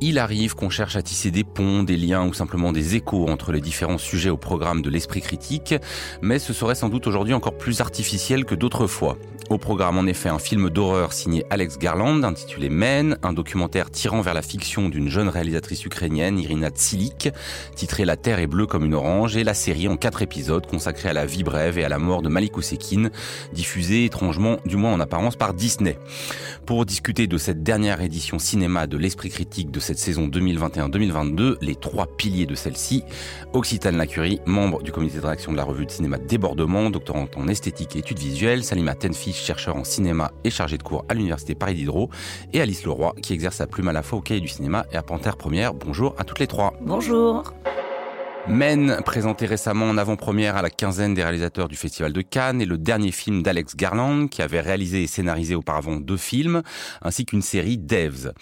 Il arrive qu'on cherche à tisser des ponts, des liens ou simplement des échos entre les différents sujets au programme de l'esprit critique, mais ce serait sans doute aujourd'hui encore plus artificiel que d'autres fois. Au programme, en effet, un film d'horreur signé Alex Garland, intitulé Men, un documentaire tirant vers la fiction d'une jeune réalisatrice ukrainienne, Irina Tsilik, titré La Terre est bleue comme une orange, et la série en quatre épisodes consacrée à la vie brève et à la mort de Malik Osekin, diffusée étrangement, du moins en apparence, par Disney. Pour discuter de cette dernière édition cinéma de l'esprit critique de cette saison 2021-2022, les trois piliers de celle-ci, Occitane Lacurie, membre du comité de rédaction de la revue de cinéma Débordement, doctorante en esthétique et études visuelles, Salima Tenfish, chercheur en cinéma et chargé de cours à l'université Paris Diderot, et Alice Leroy, qui exerce sa plume à la fois au cahier du cinéma et à Panthère Première. Bonjour à toutes les trois. Bonjour. Men, présenté récemment en avant-première à la quinzaine des réalisateurs du Festival de Cannes, est le dernier film d'Alex Garland, qui avait réalisé et scénarisé auparavant deux films, ainsi qu'une série Devs.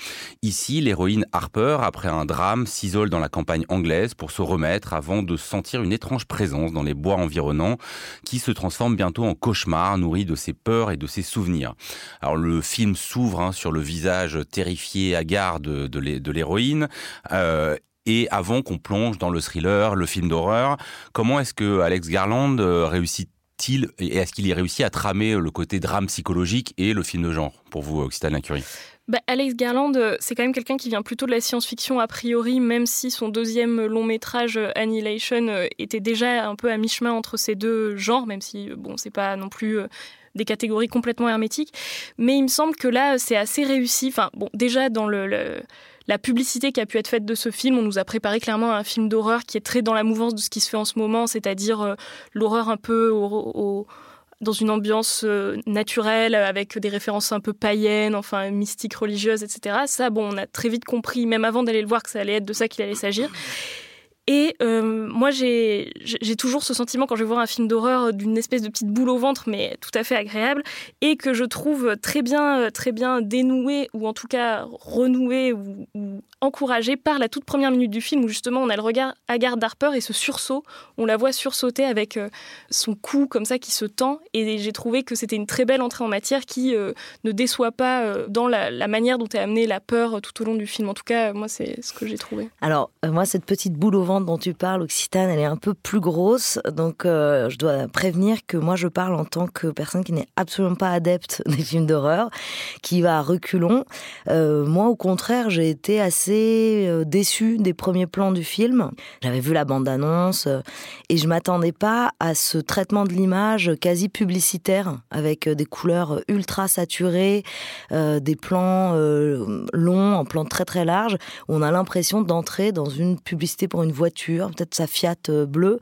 Ici, l'héroïne Harper, après un drame, s'isole dans la campagne anglaise pour se remettre avant de sentir une étrange présence dans les bois environnants, qui se transforme bientôt en cauchemar, nourri de ses peurs et de ses souvenirs. Alors le film s'ouvre hein, sur le visage terrifié, hagard de, l'héroïne, euh, et avant qu'on plonge dans le thriller, le film d'horreur. Comment est-ce que Alex Garland euh, réussit-il et est-ce qu'il y réussit à tramer le côté drame psychologique et le film de genre pour vous, Occitane Curie bah, Alex Garland, euh, c'est quand même quelqu'un qui vient plutôt de la science-fiction a priori, même si son deuxième long métrage euh, Annihilation était déjà un peu à mi-chemin entre ces deux genres, même si bon, c'est pas non plus des catégories complètement hermétiques. Mais il me semble que là, c'est assez réussi. Enfin, bon, déjà dans le la publicité qui a pu être faite de ce film, on nous a préparé clairement un film d'horreur qui est très dans la mouvance de ce qui se fait en ce moment, c'est-à-dire euh, l'horreur un peu dans une ambiance euh, naturelle, avec des références un peu païennes, enfin mystiques, religieuses, etc. Ça, bon, on a très vite compris, même avant d'aller le voir, que ça allait être de ça qu'il allait s'agir. Et euh, moi, j'ai toujours ce sentiment quand je vais voir un film d'horreur d'une espèce de petite boule au ventre, mais tout à fait agréable, et que je trouve très bien, très bien dénoué, ou en tout cas renoué, ou, ou encouragé par la toute première minute du film, où justement on a le regard hagard d'Harper et ce sursaut, on la voit sursauter avec euh, son cou comme ça qui se tend, et j'ai trouvé que c'était une très belle entrée en matière qui euh, ne déçoit pas dans la, manière dont est amenée la peur tout au long du film. En tout cas, moi, c'est ce que j'ai trouvé. Alors, moi, cette petite boule au ventre, dont tu parles, Occitane, elle est un peu plus grosse. Donc, euh, je dois prévenir que moi, je parle en tant que personne qui n'est absolument pas adepte des films d'horreur, qui va à reculons. Euh, moi, au contraire, j'ai été assez euh, déçue des premiers plans du film. J'avais vu la bande-annonce et je m'attendais pas à ce traitement de l'image quasi publicitaire, avec des couleurs ultra saturées, des plans longs, en plans très très larges, où on a l'impression d'entrer dans une publicité pour une voiture peut-être sa Fiat euh, bleue,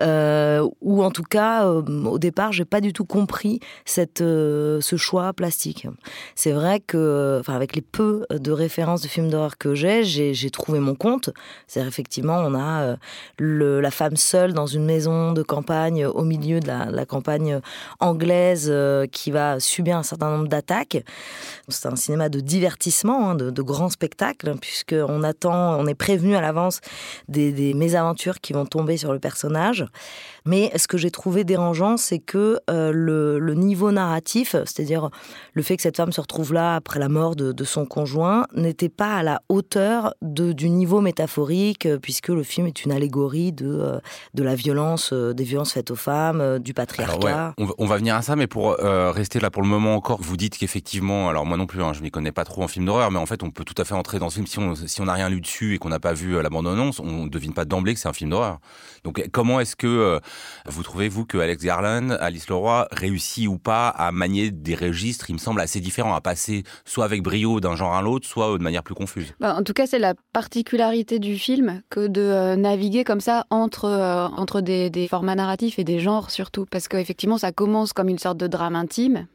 euh, ou en tout cas, euh, au départ, j'ai pas du tout compris ce choix plastique. C'est vrai que, enfin, avec les peu de références de films d'horreur que j'ai, j'ai trouvé mon compte. C'est effectivement, on a le, la femme seule dans une maison de campagne au milieu de la, campagne anglaise qui va subir un certain nombre d'attaques. C'est un cinéma de divertissement, hein, de, de grands spectacles, puisqu'on attend, on est prévenu à l'avance des, mésaventures qui vont tomber sur le personnage. Mais ce que j'ai trouvé dérangeant, c'est que euh, le, niveau narratif, c'est-à-dire le fait que cette femme se retrouve là après la mort de, son conjoint, n'était pas à la hauteur de, du niveau métaphorique, puisque le film est une allégorie de, euh, de la violence, euh, des violences faites aux femmes, du patriarcat. on, va, venir à ça, mais pour rester là pour le moment encore, vous dites qu'effectivement, alors moi non plus, hein, je m'y connais pas trop en film d'horreur, mais en fait, on peut tout à fait entrer dans ce film si on si on n'a rien lu dessus et qu'on n'a pas vu la bande-annonce, on ne devine pas d'emblée que c'est un film d'horreur. Donc comment est-ce que vous trouvez, vous, que Alex Garland, Alice Leroy, réussit ou pas à manier des registres, il me semble, assez différents, à passer soit avec brio d'un genre à l'autre, soit de manière plus confuse? Bah, tout cas, c'est la particularité du film que de euh, naviguer comme ça entre, euh, entre des, formats narratifs et des genres surtout. Parce qu'effectivement, ça commence comme une sorte de drame intime.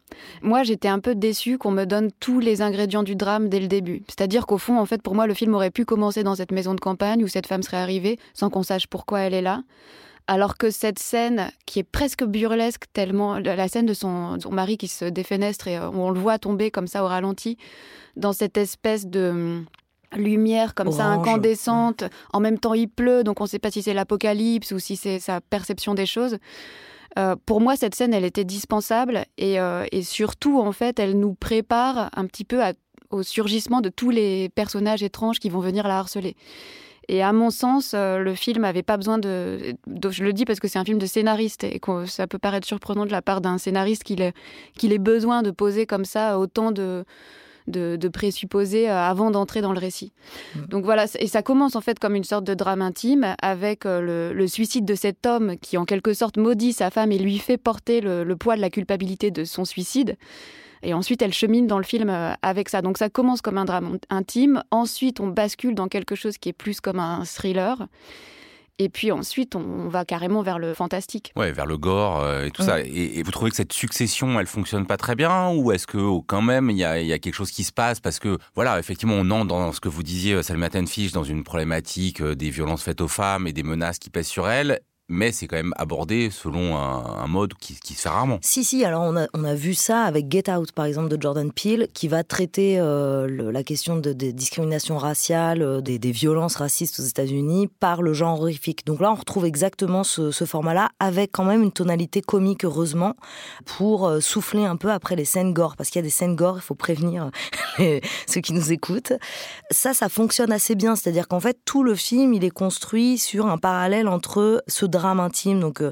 Moi, j'étais un peu déçue qu'on me donne tous les ingrédients du drame dès le début. C'est-à-dire qu'au fond, en fait, pour moi, le film aurait pu commencer dans cette maison de campagne où cette femme serait arrivée sans qu'on sache pourquoi elle est là Alors que cette scène, qui est presque burlesque, tellement la scène de son, mari qui se défenestre et où on le voit tomber comme ça au ralenti, dans cette espèce de lumière comme ça incandescente. En même temps, il pleut, donc on ne sait pas si c'est l'apocalypse ou si c'est sa perception des choses. Euh, pour moi, cette scène, elle était dispensable et, euh, et, surtout, en fait, elle nous prépare un petit peu au surgissement de tous les personnages étranges qui vont venir la harceler. Et à mon sens, euh, le film n'avait pas besoin de, Je le dis parce que c'est un film de scénariste et que ça peut paraître surprenant de la part d'un scénariste qu'il ait besoin de poser comme ça autant de, de, présupposer euh, avant d'entrer dans le récit. Mm. Donc voilà, et ça commence en fait comme une sorte de drame intime avec euh, le, suicide de cet homme qui en quelque sorte maudit sa femme et lui fait porter le, poids de la culpabilité de son suicide. Et ensuite, elle chemine dans le film euh, avec ça. Donc ça commence comme un drame intime. Ensuite, on bascule dans quelque chose qui est plus comme un thriller. Et puis ensuite, on va carrément vers le fantastique. Ouais, vers le gore euh, et tout ça. Et, vous trouvez que cette succession, elle fonctionne pas très bien Ou est-ce que oh, quand même, il y a, quelque chose qui se passe Parce que, voilà, effectivement, on entre dans ce que vous disiez, euh, Salma Tenfish, dans une problématique euh, des violences faites aux femmes et des menaces qui pèsent sur elles mais c'est quand même abordé selon un, mode qui, se fait rarement. Si, si, alors on a, on a, vu ça avec Get Out, par exemple, de Jordan Peele, qui va traiter euh, la question de, des discriminations raciales, euh, des, violences racistes aux États-Unis par le genre horrifique. Donc là, on retrouve exactement ce, format-là, avec quand même une tonalité comique, heureusement, pour euh, souffler un peu après les scènes gore, parce qu'il y a des scènes gore, il faut prévenir ceux qui nous écoutent. Ça, ça fonctionne assez bien, c'est-à-dire qu'en fait, tout le film, il est construit sur un parallèle entre ce drame intime donc euh,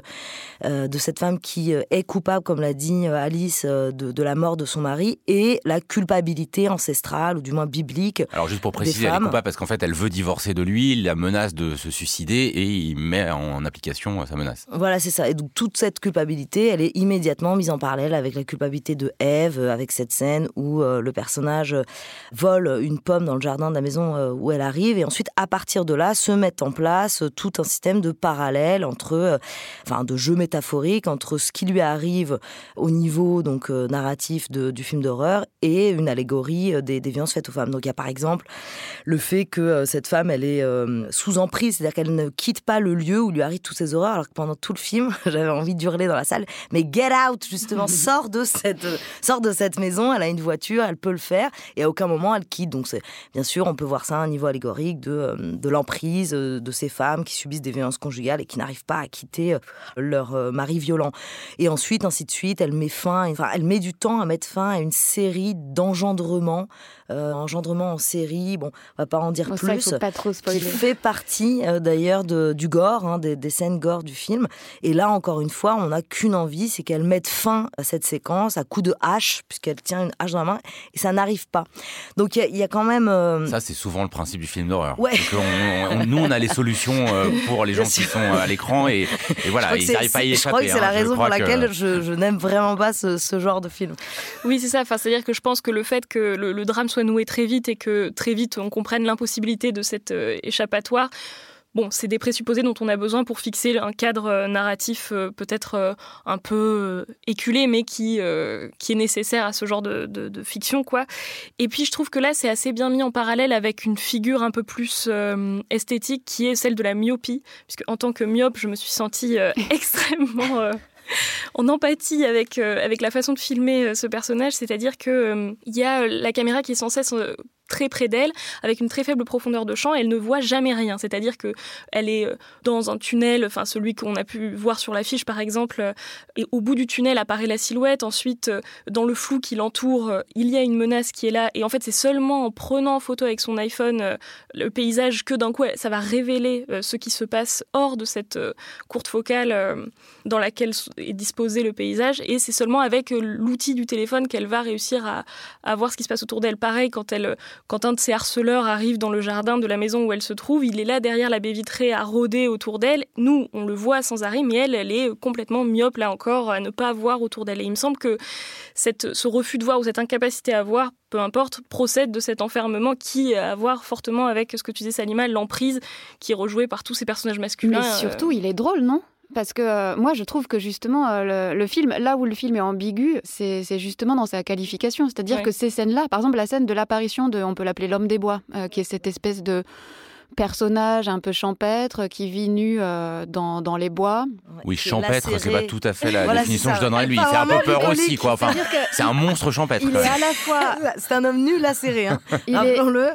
euh, de cette femme qui euh, est coupable, comme l'a dit Alice, de, la mort de son mari et la culpabilité ancestrale ou du moins biblique. Alors juste pour préciser, elle est coupable parce qu'en fait elle veut divorcer de lui, il la menace de se suicider et il met en application sa menace. Voilà, c'est ça. Et donc toute cette culpabilité, elle est immédiatement mise en parallèle avec la culpabilité de Ève, avec cette scène où le personnage vole une pomme dans le jardin de la maison où elle arrive et ensuite à partir de là se met en place tout un système de parallèles entre, euh, enfin, de jeux métaphoriques entre ce qui lui arrive au niveau donc euh, narratif du film d'horreur et une allégorie euh, des, violences faites aux femmes. Donc il y a par exemple le fait que cette femme, elle est sous emprise, c'est-à-dire qu'elle ne quitte pas le lieu où lui arrivent toutes ces horreurs, alors que pendant tout le film, j'avais envie d'hurler dans la salle, mais get out justement, sors de cette, sors de cette maison. Elle a une voiture, elle peut le faire, et à aucun moment elle quitte. Donc c'est bien sûr, on peut voir ça à un niveau allégorique de, de l'emprise de ces femmes qui subissent des violences conjugales et qui n'arrivent pas à quitter euh, leur euh, mari violent. Et ensuite, ainsi de suite, elle met fin, enfin, elle met du temps à mettre fin à une série d'engendrements euh, engendrement en série, bon, on va pas en dire plus, pas trop qui fait partie euh, d'ailleurs du gore, hein, des, scènes gore du film. Et là, encore une fois, on n'a qu'une envie, c'est qu'elle mette fin à cette séquence à coup de hache, puisqu'elle tient une hache dans la main, et ça n'arrive pas. Donc il y, a quand même... Euh, ça, c'est souvent le principe du film d'horreur. Ouais. nous, on a les solutions pour les gens qui sont à l'écran, et, voilà, ils n'arrivent pas à y échapper. Je crois que c'est la hein. raison pour laquelle je, n'aime vraiment pas ce, genre de film. Oui, c'est ça. Enfin, C'est-à-dire que je pense que le fait que le, le drame soit nouer très vite et que très vite on comprenne l'impossibilité de cette euh, échappatoire. Bon, c'est des présupposés dont on a besoin pour fixer un cadre euh, narratif euh, peut-être un peu éculé, mais qui, qui est nécessaire à ce genre de, de, fiction, quoi. Et puis, je trouve que là, c'est assez bien mis en parallèle avec une figure un peu plus esthétique, qui est celle de la myopie, puisque en tant que myope, je me suis sentie extrêmement en empathie avec, euh, avec la façon de filmer euh, ce personnage, c'est-à-dire qu'il euh, il y a la caméra qui est sans cesse très près d'elle, avec une très faible profondeur de champ, elle ne voit jamais rien. C'est-à-dire que elle est euh, dans un tunnel, enfin celui qu'on a pu voir sur l'affiche par exemple, euh, et au bout du tunnel apparaît la silhouette. Ensuite, euh, dans le flou qui l'entoure, il y a une menace qui est là. Et en fait, c'est seulement en prenant en photo avec son iPhone le paysage que d'un coup, ça va révéler ce qui se passe hors de cette courte focale dans laquelle est disposé le paysage. Et c'est seulement avec l'outil du téléphone qu'elle va réussir à, à voir ce qui se passe autour d'elle. Pareil, quand elle quand un de ces harceleurs arrive dans le jardin de la maison où elle se trouve, il est là derrière la baie vitrée à rôder autour d'elle. Nous, on le voit sans arrêt, mais elle, elle est complètement myope là encore à ne pas voir autour d'elle. Et il me semble que cette, ce refus de voir ou cette incapacité à voir, peu importe, procède de cet enfermement qui a à voir fortement avec ce que tu disais, Salima, l'emprise qui est rejouée par tous ces personnages masculins. Mais surtout, il est drôle, non? Parce que euh, moi, je trouve que justement, euh, le, film, là où le film est ambigu, c'est justement dans sa qualification. C'est-à-dire que ces scènes-là, par exemple, la scène de l'apparition de, on peut l'appeler l'homme des bois, euh, qui est cette espèce de personnage un peu champêtre qui vit nu dans, dans les bois. Oui, champêtre, c'est pas tout à fait la définition que je donnerais lui. Il fait un peu peur aussi, quoi. Enfin, c'est un monstre champêtre. Il est à la fois. c'est un homme nu lacéré, hein. le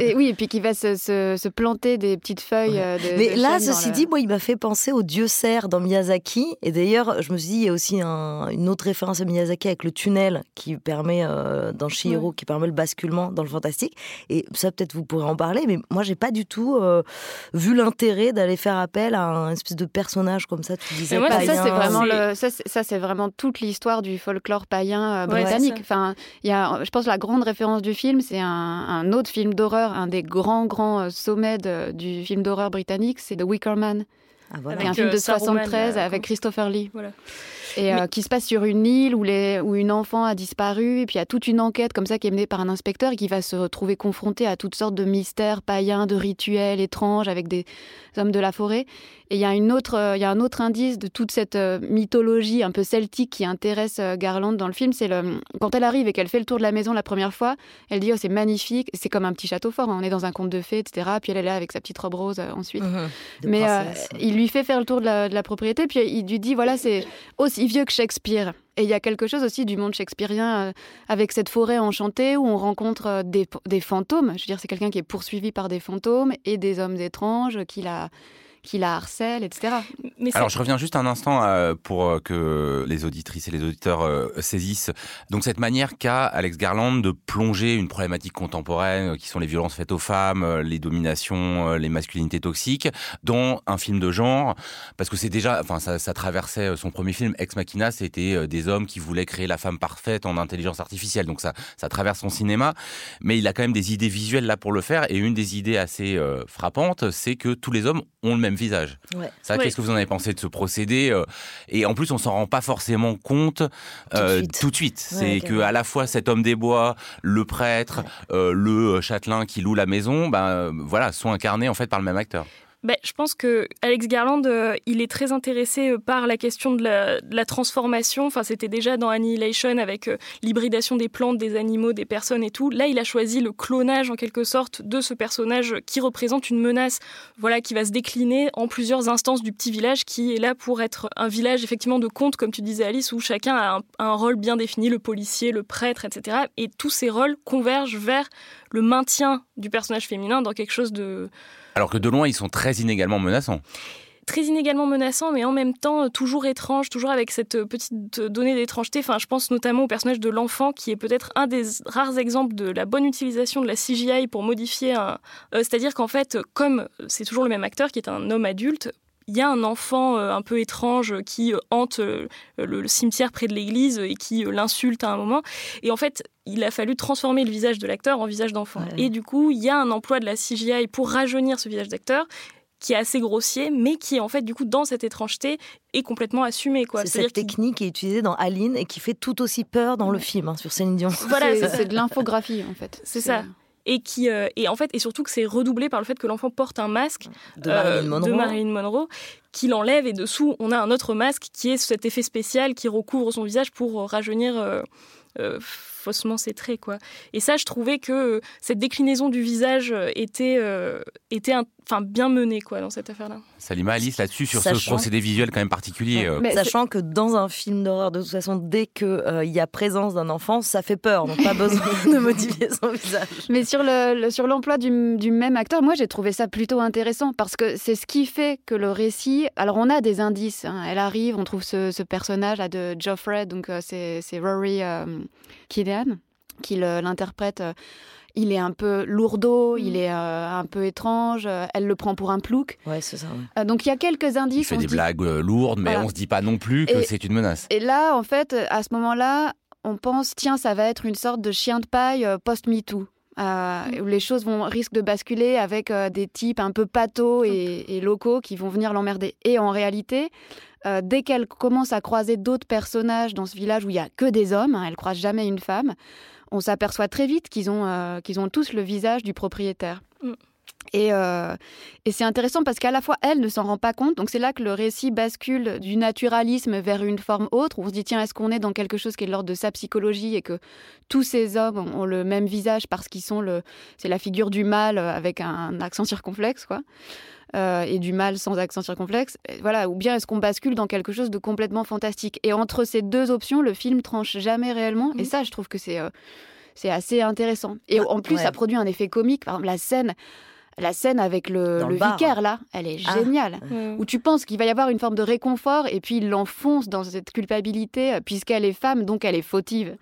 Et, oui, et puis qui va se, se, planter des petites feuilles. De, Mais là, ceci dit, moi, il m'a fait penser au dieu cerf dans Miyazaki. Et d'ailleurs, je me suis dit, il y a aussi une autre référence à Miyazaki avec le tunnel qui permet, euh, dans Shihiro, qui permet le basculement dans le fantastique. Et ça, peut-être, vous pourrez en parler. Mais moi, j'ai pas du tout euh, vu l'intérêt d'aller faire appel à un espèce de personnage comme ça. Tu disais, ça, c'est vraiment le, ça, c'est vraiment toute l'histoire du folklore païen euh, britannique. enfin, il y a, je pense, la grande référence du film, c'est un, autre film d'horreur, un des grands, grands sommets du film d'horreur britannique, c'est The Wicker Man. Ah, un film de 73 avec Christopher Lee. Voilà et euh, qui se passe sur une île où, les, où une enfant a disparu, et puis il y a toute une enquête comme ça qui est menée par un inspecteur qui va se retrouver confronté à toutes sortes de mystères païens, de rituels étranges avec des hommes de la forêt. Et il y a une autre, euh, il y a un autre indice de toute cette euh, mythologie un peu celtique qui intéresse Garland dans le film, c'est le quand elle arrive et qu'elle fait le tour de la maison la première fois, elle dit oh c'est magnifique, c'est comme un petit château fort, hein. on est dans un conte de fées, etc. Puis elle est là avec sa petite robe rose ensuite. Mmh Mais il lui fait faire le tour de la, de la propriété, puis il lui dit voilà c'est aussi vieux que Shakespeare. Et il y a quelque chose aussi du monde shakespearien euh, avec cette forêt enchantée où on rencontre euh, des, des fantômes. Je veux dire, c'est quelqu'un qui est poursuivi par des fantômes et des hommes étranges qu'il a qui la harcèle, etc. Alors je reviens juste un instant euh, pour euh, que les auditrices et les auditeurs euh, saisissent. Donc cette manière qu'a Alex Garland de plonger une problématique contemporaine qui sont les violences faites aux femmes, les dominations, les masculinités toxiques dans un film de genre. Parce que c'est déjà, enfin ça, ça, traversait son premier film Ex Machina, c'était des hommes qui voulaient créer la femme parfaite en intelligence artificielle, donc ça ça traverse son cinéma, mais il a quand même des idées visuelles là pour le faire. Et une des idées assez frappantes, c'est que tous les hommes ont le même visage. Ça, qu'est-ce que vous en avez pensé de ce procédé euh, Et en plus, on s'en rend pas forcément compte euh, tout de suite. C'est que à la fois cet homme des bois, le prêtre, euh, le châtelain qui loue la maison, ben voilà, sont incarnés en fait par le même acteur. Ben, je pense que Alex Garland, euh, il est très intéressé euh, par la question de la, transformation. Enfin, c'était déjà dans Annihilation avec euh, l'hybridation des plantes, des animaux, des personnes et tout. Là, il a choisi le clonage en quelque sorte de ce personnage qui représente une menace, voilà, qui va se décliner en plusieurs instances du petit village, qui est là pour être un village effectivement de conte, comme tu disais Alice, où chacun a un rôle bien défini, le policier, le prêtre, etc. Et tous ces rôles convergent vers le maintien du personnage féminin dans quelque chose de alors que de loin, ils sont très inégalement menaçants très inégalement menaçants, mais en même temps euh, toujours étrange, toujours avec cette euh, petite donnée d'étrangeté. Enfin, je pense notamment au personnage de l'enfant, qui est peut-être un des rares exemples de la bonne utilisation de la CGI pour modifier un. Euh, c'est-à-dire qu'en fait, comme c'est toujours le même acteur qui est un homme adulte, il y a un enfant un peu étrange qui hante le, cimetière près de l'église et qui l'insulte à un moment. Et en fait, il a fallu transformer le visage de l'acteur en visage d'enfant. Et du coup, il y a un emploi de la CGI pour rajeunir ce visage d'acteur qui est assez grossier, mais qui en fait du coup dans cette étrangeté est complètement assumé quoi. C'est cette technique qui est utilisée dans Aline et qui fait tout aussi peur dans le film hein, sur Céline Dion. Voilà, c'est de l'infographie en fait. C'est ça et qui euh, et en fait et surtout que c'est redoublé par le fait que l'enfant porte un masque de Marilyn euh, Monroe, qui l'enlève et dessous on a un autre masque qui est cet effet spécial qui recouvre son visage pour rajeunir euh, faussement ses traits quoi. Et ça je trouvais que cette déclinaison du visage était était enfin bien menée quoi dans cette affaire là. Salima Alice là-dessus sur ce procédé visuel quand même particulier. Mais sachant que dans un film d'horreur de toute façon dès que il y a présence d'un enfant ça fait peur donc pas besoin de modifier son visage. Mais sur le, sur l'emploi du, même acteur moi j'ai trouvé ça plutôt intéressant parce que c'est ce qui fait que le récit alors on a des indices hein. elle arrive on trouve ce, personnage là de Geoffrey donc c'est Rory euh, Killian qui l'interprète il est un peu lourdeau, il mm. est euh, un peu étrange, euh, elle le prend pour un plouc. Ouais, c'est ça. Euh, donc il y a quelques indices. Il fait des blagues lourdes, mais on se dit pas non plus que c'est une menace. Et là, en fait, à ce moment-là, on pense, tiens, ça va être une sorte de chien de paille post-MeToo. où les choses vont risquent de basculer avec des types un peu patos et, locaux qui vont venir l'emmerder. Et en réalité, dès qu'elle commence à croiser d'autres personnages dans ce village où il y a que des hommes, hein, elle croise jamais une femme, on s'aperçoit très vite qu'ils ont, euh, qu'ils ont tous le visage du propriétaire. Mm. Et, euh, et c'est intéressant parce qu'à la fois, elle ne s'en rend pas compte. Donc c'est là que le récit bascule du naturalisme vers une forme autre, où on se dit, tiens, est-ce qu'on est dans quelque chose qui est de l'ordre de sa psychologie et que tous ces hommes ont le même visage parce qu'ils sont le... C'est la figure du mal avec un accent circonflexe, quoi. Euh, et du mal sans accent circonflexe. Voilà, ou bien est-ce qu'on bascule dans quelque chose de complètement fantastique? Et entre ces deux options, le film tranche jamais réellement. Et ça, je trouve que c'est euh, c'est assez intéressant. Et en plus, ça produit un effet comique. Par exemple, la scène la scène avec le, vicaire, là, elle est ah. géniale. Où tu penses qu'il va y avoir une forme de réconfort et puis il l'enfonce dans cette culpabilité, euh, puisqu'elle est femme, donc elle est fautive.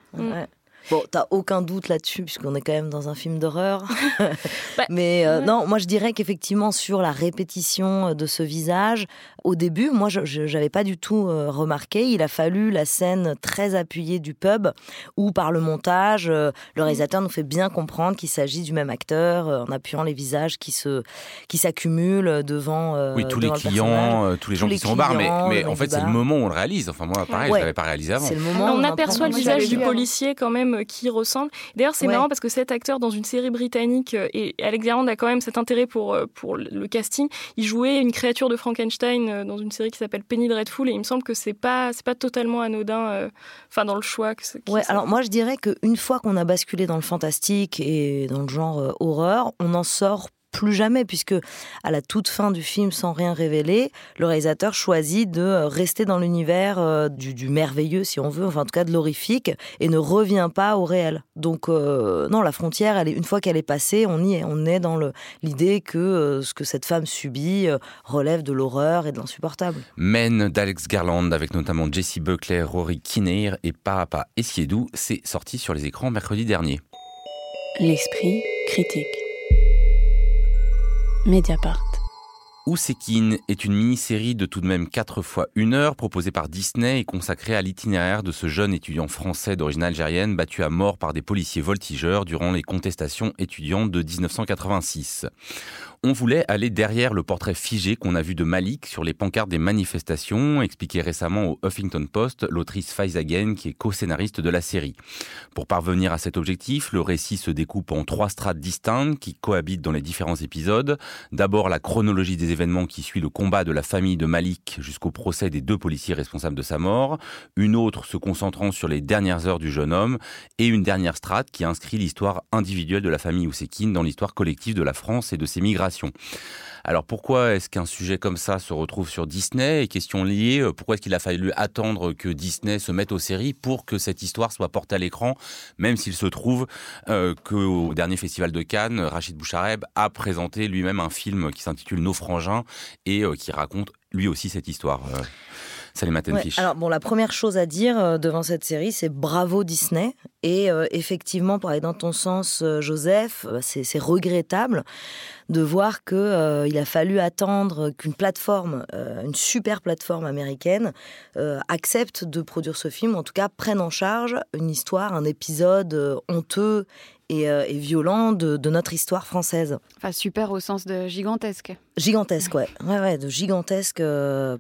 Bon, t'as aucun doute là-dessus, puisqu'on est quand même dans un film d'horreur. Bah, Mais euh, non, moi je dirais qu'effectivement, sur la répétition de ce visage, au début, moi je n'avais pas du tout euh, remarqué. Il a fallu la scène très appuyée du pub, où par le montage, euh, le réalisateur nous fait bien comprendre qu'il s'agit du même acteur, en appuyant les visages qui se qui s'accumulent devant. oui, tous les clients, tous les gens qui sont au bar. Mais, mais en fait, c'est le moment où on le réalise. Enfin, moi, pareil, je ne l'avais pas réalisé avant. Le moment on, on aperçoit le visage du policier quand même euh, qui ressemble. D'ailleurs, c'est marrant parce que cet acteur dans une série britannique, euh, et Alex Garland a quand même cet intérêt pour, euh, pour le casting, il jouait une créature de Frankenstein dans une série qui s'appelle Penny Dreadful, et il me semble que c'est pas, c'est pas totalement anodin, enfin, dans le choix. Que ouais, alors moi je dirais qu'une fois qu'on a basculé dans le fantastique et dans le genre horreur, on en sort plus jamais, puisque à la toute fin du film, sans rien révéler, le réalisateur choisit de euh, rester dans l'univers euh, du, merveilleux, si on veut, enfin en tout cas de l'horrifique, et ne revient pas au réel. Donc euh, non, la frontière, elle est, une fois qu'elle est passée, on y est, on est dans l'idée que ce que cette femme subit relève de l'horreur et de l'insupportable. Men d'Alex Garland, avec notamment Jesse Buckley, Rory Kinnear et Papa Essiedou, c'est sorti sur les écrans mercredi dernier. L'esprit critique. Mediapart. Est une mini-série de tout de même 4 fois 1 heure proposée par Disney et consacrée à l'itinéraire de ce jeune étudiant français d'origine algérienne battu à mort par des policiers voltigeurs durant les contestations étudiantes de 1986. On voulait aller derrière le portrait figé qu'on a vu de Malik sur les pancartes des manifestations, expliqué récemment au Huffington Post l'autrice Faiza Again, qui est co-scénariste de la série. Pour parvenir à cet objectif, le récit se découpe en trois strates distinctes qui cohabitent dans les différents épisodes. D'abord la chronologie des événements qui suit le combat de la famille de Malik jusqu'au procès des deux policiers responsables de sa mort. Une autre se concentrant sur les dernières heures du jeune homme et une dernière strate qui inscrit l'histoire individuelle de la famille Ousekine dans l'histoire collective de la France et de ses migrations alors pourquoi est-ce qu'un sujet comme ça se retrouve sur Disney? Et question liée, euh, pourquoi est-ce qu'il a fallu attendre que Disney se mette aux séries pour que cette histoire soit portée à l'écran, même s'il se trouve euh, qu'au dernier festival de Cannes, Rachid Bouchareb a présenté lui-même un film qui s'intitule Nos frangins et euh, qui raconte lui aussi cette histoire. Alors, bon, la première chose à dire euh, devant cette série, c'est bravo Disney. Et euh, effectivement, pour aller dans ton sens, euh, Joseph, c'est regrettable de voir qu'il il a fallu attendre qu'une plateforme, une super plateforme américaine, accepte de produire ce film, ou en tout cas prenne en charge une histoire, un épisode honteux et, violent de, de, notre histoire française. Enfin, super au sens de gigantesque. Gigantesque, ouais. Ouais, ouais, de gigantesque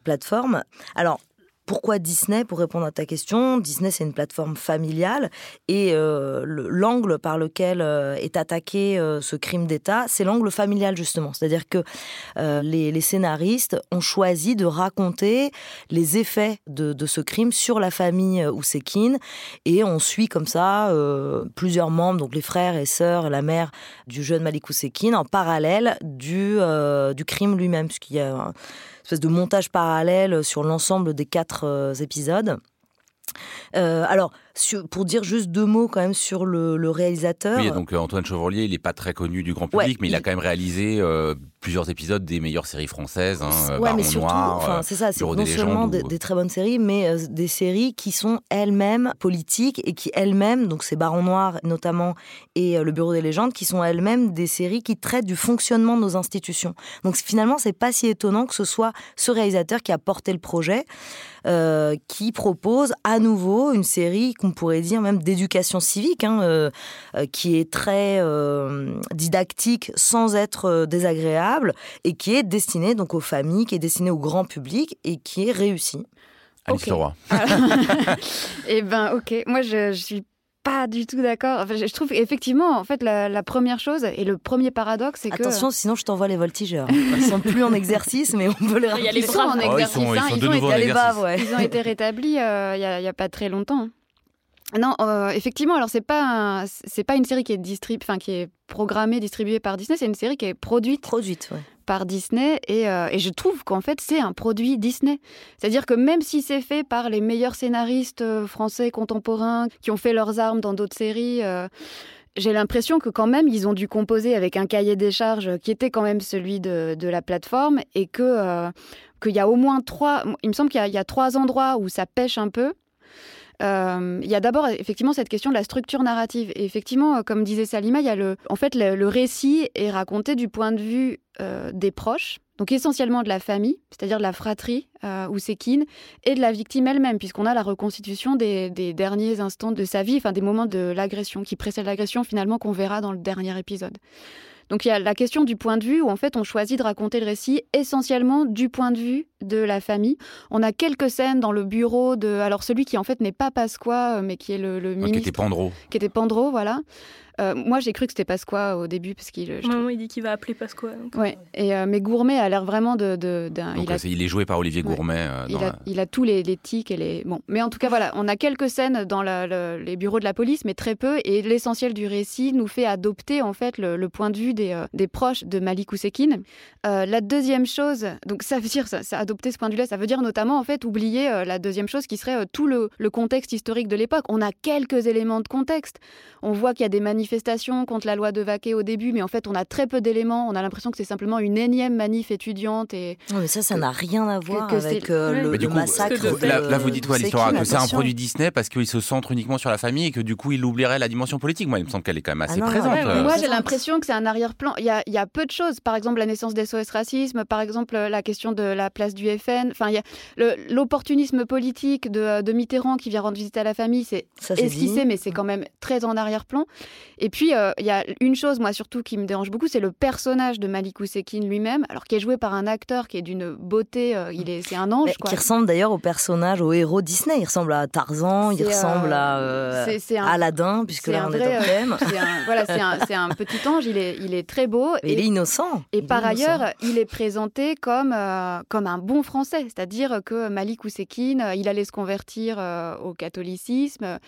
plateforme. Alors, pourquoi Disney Pour répondre à ta question, Disney c'est une plateforme familiale et euh, l'angle par lequel euh, est attaqué euh, ce crime d'État, c'est l'angle familial justement. C'est-à-dire que les, scénaristes ont choisi de raconter les effets de, ce crime sur la famille Ousekine et on suit comme ça plusieurs membres, donc les frères et sœurs, la mère du jeune Malik Ousekine en parallèle du, du crime lui-même, puisqu'il y a espèce de montage parallèle sur l'ensemble des quatre euh, épisodes. Euh, pour dire juste deux mots quand même sur le, réalisateur. Oui, donc euh, Antoine Chevrolier, il n'est pas très connu du grand public, mais il, a quand même réalisé euh, plusieurs épisodes des meilleures séries françaises. Hein, ouais, mais surtout, c'est ça, c'est non seulement des, très bonnes séries, mais des séries qui sont elles-mêmes politiques et qui elles-mêmes, donc c'est Baron Noir notamment et Le Bureau des légendes, qui sont elles-mêmes des séries qui traitent du fonctionnement de nos institutions. Donc finalement, c'est pas si étonnant que ce soit ce réalisateur qui a porté le projet. Euh, qui propose à nouveau une série qu'on pourrait dire même d'éducation civique, hein, euh, euh, qui est très didactique sans être désagréable et qui est destinée donc aux familles, qui est destinée au grand public et qui est réussie. Alice okay. Eh ben, ok. Moi, je, je suis pas du tout d'accord. Enfin, je trouve effectivement, en fait, la, première chose et le premier paradoxe, c'est que. Attention, sinon je t'envoie les voltigeurs. Ils sont plus en exercice, mais on peut les Il y a les sont en exercice. ils, sont, ils, sont ils de ont nouveau été, en exercice. ouais. ils ont été rétablis euh, il n'y a, pas très longtemps. Non, euh, effectivement, alors c'est pas c'est pas une série qui est distribuée, enfin qui est programmée, distribuée par Disney, c'est une série qui est produite Produite, ouais. par Disney et, euh, et je trouve qu'en fait c'est un produit Disney. C'est-à-dire que même si c'est fait par les meilleurs scénaristes euh, français contemporains qui ont fait leurs armes dans d'autres séries, euh, j'ai l'impression que quand même ils ont dû composer avec un cahier des charges qui était quand même celui de, de la plateforme et que euh, qu'il y a au moins trois, il me semble qu'il y, a trois endroits où ça pêche un peu. Euh, il y a d'abord effectivement cette question de la structure narrative. Et effectivement, euh, comme disait Salima, il y a le, en fait, le, récit est raconté du point de vue euh, des proches, donc essentiellement de la famille, c'est-à-dire de la fratrie euh, Ousekine, et de la victime elle-même, puisqu'on a la reconstitution des, des derniers instants de sa vie, enfin des moments de l'agression, qui précèdent l'agression finalement qu'on verra dans le dernier épisode. Donc il y a la question du point de vue où en fait on choisit de raconter le récit essentiellement du point de vue de la famille. On a quelques scènes dans le bureau de alors celui qui en fait n'est pas Pasqua euh, mais qui est le, le ministre qui était Pandro. qui était Pandro, voilà. Euh, moi j'ai cru que c'était Pasqua au début parce qu'il trouve- Maman, il dit qu'il va appeler Pasqua. donc. Ouais, et euh, mais Gourmet a l'air vraiment de, de- d'un. Donc, il, a, euh, c'est- il est joué par Olivier Ouais. Gourmet. euh, il, a, la- il a tous les, les tics et les. Bon, mais en tout cas, voilà, on a quelques scènes dans la- le- les bureaux de la police, mais très peu. Et l'essentiel du récit nous fait adopter en fait le, le point de vue des, euh, des proches de Malik Ousekine. Euh, la deuxième chose, donc ça veut dire ça, ça, adopter ce point de vue-là, ça veut dire notamment en fait oublier euh, la deuxième chose qui serait euh, tout le, le contexte historique de l'époque. On a quelques éléments de contexte. On voit qu'il y a des manifestations contre la loi de Vaquet au début, mais en fait on a très peu d'éléments. On a l'impression que c'est simplement une énième manif étudiante et mais ça, ça Que- n'a rien à voir que c'est- avec euh, le, Mais du le coup, massacre. Que de Là, là, vous dites quoi l'histoire Que c'est un produit Disney parce qu'il se centre uniquement sur la famille et que du coup il oublierait la dimension politique. Moi, il me semble qu'elle est quand même assez Ah non, présente. ouais, euh. Moi, j'ai l'impression que c'est un arrière-plan. Il y a, il y a peu de choses. Par exemple, la naissance des SOS Racisme, par exemple, la question de la place du FN. Enfin, il y a le- l'opportunisme politique de, de Mitterrand qui vient rendre visite à la famille. C'est esquissé, dit. mais c'est quand même très en arrière-plan. Et puis, euh, il y a une chose, moi, surtout, qui me dérange beaucoup, c'est le personnage de Malik Ousekine lui-même, alors qui est joué par un acteur qui est d'une beauté. euh, il est, c'est un ange, quoi. qui ressemble d'ailleurs au personnage, au héros Disney. Il ressemble à Tarzan, il ressemble euh, à euh, un- Aladdin, puisque c'est là on est vrai, euh, thème. Un, voilà, c'est un, petit ange. Il est, il est très beau. Mais il est innocent. Et Il est par innocent. ailleurs, il est présenté comme, comme un bon Français, c'est-à-dire que Malik Ousekine, il allait se convertir au catholicisme.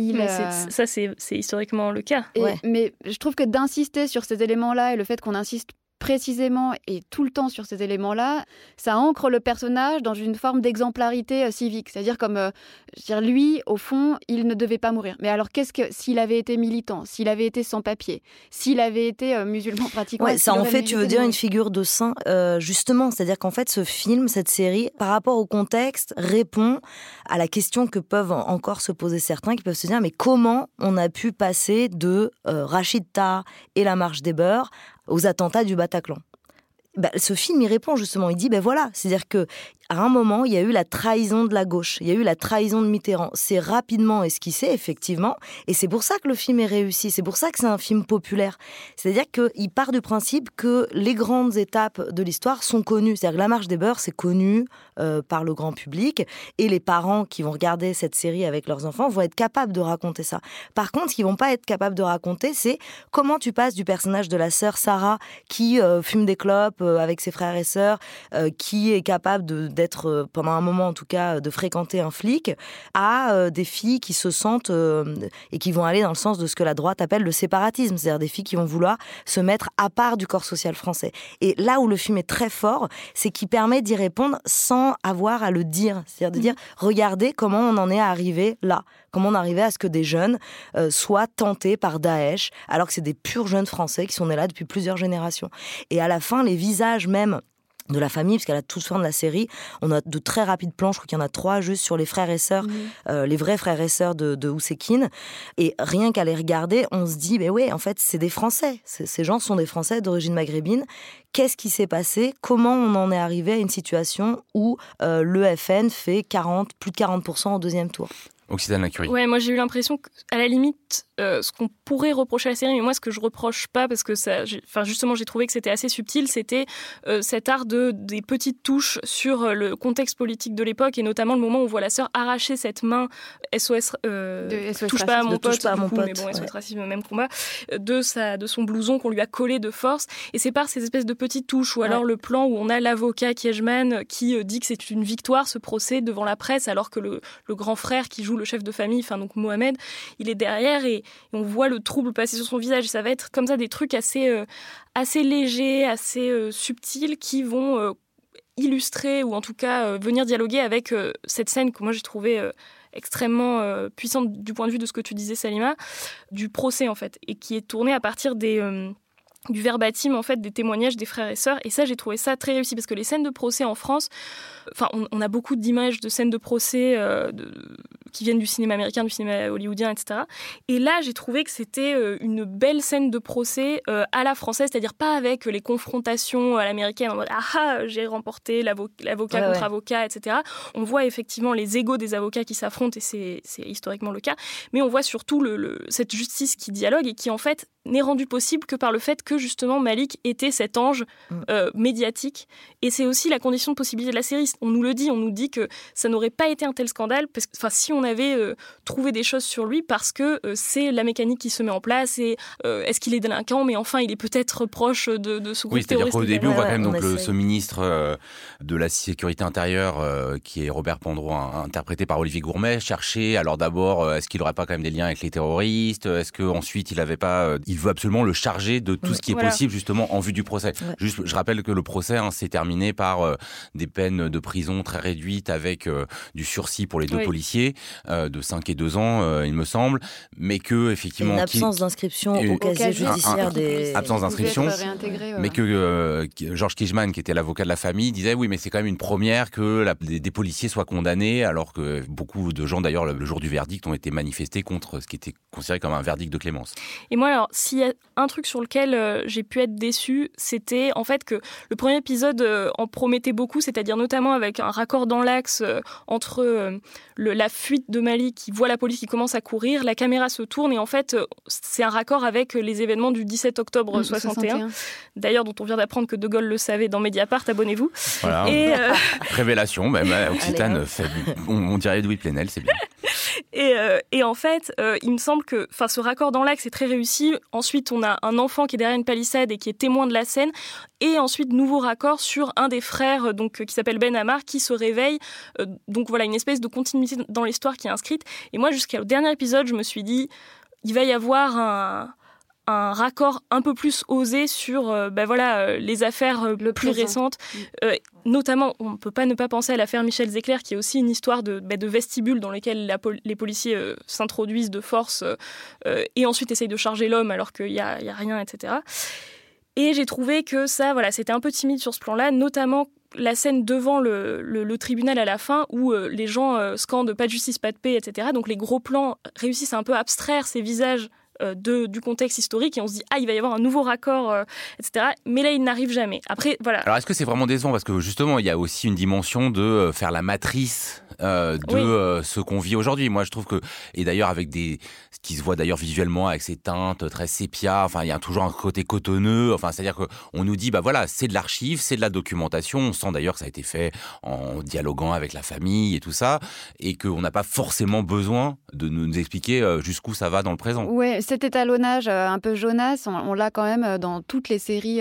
Il, Mais euh, c'est- ça, c'est c'est historiquement le cas. et- Ouais. Mais je trouve que d'insister sur ces éléments-là et le fait qu'on insiste précisément et tout le temps sur ces éléments-là, ça ancre le personnage dans une forme d'exemplarité euh, civique. C'est-à-dire comme, euh, dire, lui, au fond, il ne devait pas mourir. Mais alors, qu'est-ce que s'il avait été militant, s'il avait été sans papier, s'il avait été euh, musulman pratiquant Ouais, ça en fait, tu veux dire une figure de saint, euh, justement. C'est-à-dire qu'en fait, ce film, cette série, par rapport au contexte, répond à la question que peuvent en- encore se poser certains, qui peuvent se dire, mais comment on a pu passer de Rachid Taha et la marche des beurs aux attentats du Bataclan Bah, ce film y répond justement. Il dit ben voilà, c'est-à-dire que à un moment il y a eu la trahison de la gauche, il y a eu la trahison de Mitterrand. C'est rapidement esquissé effectivement, et c'est pour ça que le film est réussi. C'est pour ça que c'est un film populaire. C'est-à-dire qu'il part du principe que les grandes étapes de l'histoire sont connues. C'est-à-dire que la marche des beurs c'est connu euh, par le grand public, et les parents qui vont regarder cette série avec leurs enfants vont être capables de raconter ça. Par contre, ce qu'ils vont pas être capables de raconter, c'est comment tu passes du personnage de la sœur Sarah qui euh, fume des clopes euh, avec ses frères et sœurs, qui est capable de- d'être, euh, pendant un moment en tout cas, de fréquenter un flic, à euh, des filles qui se sentent euh, et qui vont aller dans le sens de ce que la droite appelle le séparatisme, c'est-à-dire des filles qui vont vouloir se mettre à part du corps social français. Et là où le film est très fort, c'est qu'il permet d'y répondre sans avoir à le dire, c'est-à-dire de dire, regardez comment on en est arrivé là, comment on arrivé à ce que des jeunes soient tentés par Daesh, alors que c'est des purs jeunes français qui sont nés là depuis plusieurs générations. Et à la fin, les visages même de la famille, parce qu'à la toute fin de la série, on a de très rapides plans, je crois qu'il y en a trois juste sur les frères et sœurs, Mhm. euh, les vrais frères et sœurs de, de Ousekine. Et rien qu'à les regarder, on se dit, mais oui, en fait, c'est des Français. Ces gens sont des Français d'origine maghrébine. Qu'est-ce qui s'est passé? Comment on en est arrivé à une situation où euh, le FN fait 40, plus de 40% au deuxième tour? Occitane Lacurie. Ouais, moi j'ai eu l'impression qu'à la limite, limite euh, ce qu'on pourrait reprocher à la série, mais moi ce que je reproche pas parce que ça, enfin justement j'ai trouvé que c'était assez subtil, c'était euh, cet art de des petites touches sur euh, le contexte politique de l'époque et notamment le moment où on voit la sœur arracher cette main SOS, touche pas à mon pote, pas à mon pote, mais bon SOS racisme même combat de sa de son blouson qu'on lui a collé de force et c'est par ces espèces de petites touches ou alors le plan où on a l'avocat Kiejman qui dit que c'est une victoire ce procès devant la presse alors que le, le grand frère qui joue le chef de famille, enfin donc Mohamed, il est derrière et, on voit le trouble passer sur son visage. Ça va être comme ça des trucs assez, euh, assez légers, assez euh, subtils qui vont euh, illustrer ou en tout cas venir dialoguer avec cette scène que moi j'ai trouvée extrêmement puissante du point de vue de ce que tu disais Salima, du procès en fait, et qui est tournée à partir des du verbatim en fait des témoignages des frères et sœurs et ça j'ai trouvé ça très réussi parce que les scènes de procès en France enfin on, a beaucoup d'images de scènes de procès de, qui viennent du cinéma américain, du cinéma hollywoodien, etc. Et là, j'ai trouvé que c'était euh, une belle scène de procès euh, à la française, c'est-à-dire pas avec les confrontations à l'américaine en mode ah, ah j'ai remporté l'avocat contre avocat, etc. On voit effectivement les égaux des avocats qui s'affrontent et c'est historiquement le cas, mais on voit surtout le, cette justice qui dialogue et qui en fait n'est rendue possible que par le fait que justement Malik était cet ange mm. euh, médiatique. Et c'est aussi la condition de possibilité de la série. On nous le dit, on nous dit que ça n'aurait pas été un tel scandale, parce que si on avait euh, trouvé des choses sur lui parce que euh, c'est la mécanique qui se met en place et euh, est-ce qu'il est délinquant mais enfin il est peut-être proche de, de ce groupe oui, c'est-à-dire qu'au début on voit quand même donc ce ministre de la sécurité intérieure qui est Robert Pandro interprété par Olivier Gourmet chercher alors d'abord est-ce qu'il n'aurait pas quand même des liens avec les terroristes? Est-ce qu'ensuite il avait pas il veut absolument le charger de tout ce qui est possible justement en vue du procès. Juste je rappelle que le procès hein, s'est terminé par des peines de prison très réduites avec du sursis pour les deux policiers euh, de 5 et 2 ans, euh, il me semble, mais que effectivement... Une absence d'inscription au casier judiciaire des... Absence d'inscription, mais que euh, Georges Kijman, qui était l'avocat de la famille, disait oui, mais c'est quand même une première que des, policiers soient condamnés, alors que beaucoup de gens, d'ailleurs, le, jour du verdict, ont été manifestés contre ce qui était considéré comme un verdict de clémence. Et moi, alors, s'il y a un truc sur lequel j'ai pu être déçu, c'était en fait que le premier épisode en promettait beaucoup, c'est-à-dire notamment avec un raccord dans l'axe entre le, la fuite de Mali qui voit la police qui commence à courir, la caméra se tourne et en fait euh, c'est un raccord avec euh, les événements du 17 octobre 61. Mmh, D'ailleurs dont on vient d'apprendre que De Gaulle le savait dans Mediapart, abonnez-vous. Et, euh, Révélation, même Occitane, fait, on, dirait Louis Plenel, c'est bien. Et, et, en fait, il me semble que ce raccord dans l'axe est très réussi. Ensuite, on a un enfant qui est derrière une palissade et qui est témoin de la scène. Et ensuite, nouveau raccord sur un des frères donc, qui s'appelle Ben Amar qui se réveille. donc voilà, une espèce de continuité dans l'histoire qui est inscrite. Et moi, jusqu'au dernier épisode, je me suis dit, il va y avoir un, un raccord un peu plus osé sur euh, ben voilà, euh, les affaires euh, le plus récentes. Mm. notamment, on ne peut pas ne pas penser à l'affaire Michel Zecler, qui est aussi une histoire de, ben, de vestibule dans lesquels les policiers s'introduisent de force et ensuite essayent de charger l'homme alors qu'il n'y a, a, rien, etc. Et j'ai trouvé que ça, voilà, c'était un peu timide sur ce plan-là, notamment la scène devant le, tribunal à la fin où euh, les gens euh, scandent pas de justice, pas de paix, etc. Donc les gros plans réussissent à un peu abstraire ces visages de, du contexte historique et on se dit ah il va y avoir un nouveau raccord etc mais là il n'arrive jamais. Après voilà. Alors est-ce que c'est vraiment décevant? Parce que justement il y a aussi une dimension de faire la matrice euh, de euh, ce qu'on vit aujourd'hui. Moi, je trouve que, et d'ailleurs avec des, ce qui se voit d'ailleurs visuellement avec ces teintes très sépia, enfin, il y a toujours un côté cotonneux. Enfin, c'est-à-dire qu'on nous dit, bah voilà, c'est de l'archive, c'est de la documentation. On sent d'ailleurs que ça a été fait en dialoguant avec la famille et tout ça, et qu'on n'a pas forcément besoin de nous expliquer euh, jusqu'où ça va dans le présent. Oui, cet étalonnage un peu Jonas, on, l'a quand même dans toutes les séries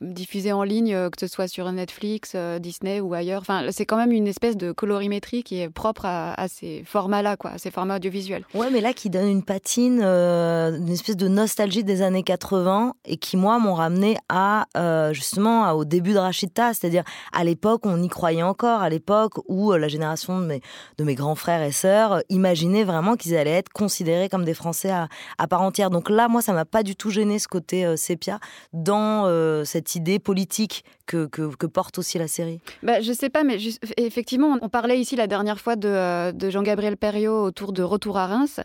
diffusées en ligne, que ce soit sur Netflix, Disney ou ailleurs. Enfin, c'est quand même une espèce de colorimétrie qui est propre à, ces formats-là, quoi, à ces formats audiovisuels. Ouais, mais là, qui donne une patine, euh, une espèce de nostalgie des années 80 et qui, moi, m'ont ramené à, euh, justement, au début de Rachita, c'est-à-dire à, l'époque, on y croyait encore, à l'époque où euh, la génération de mes, de mes grands frères et sœurs imaginait vraiment qu'ils allaient être considérés comme des Français à, à part entière. Donc là, moi, ça m'a pas du tout gêné ce côté sépia dans cette idée politique que, que, porte aussi la série. Bah, je sais pas, mais effectivement, on parlait ici la dernière fois de, de Jean-Gabriel Perriot autour de Retour à Reims.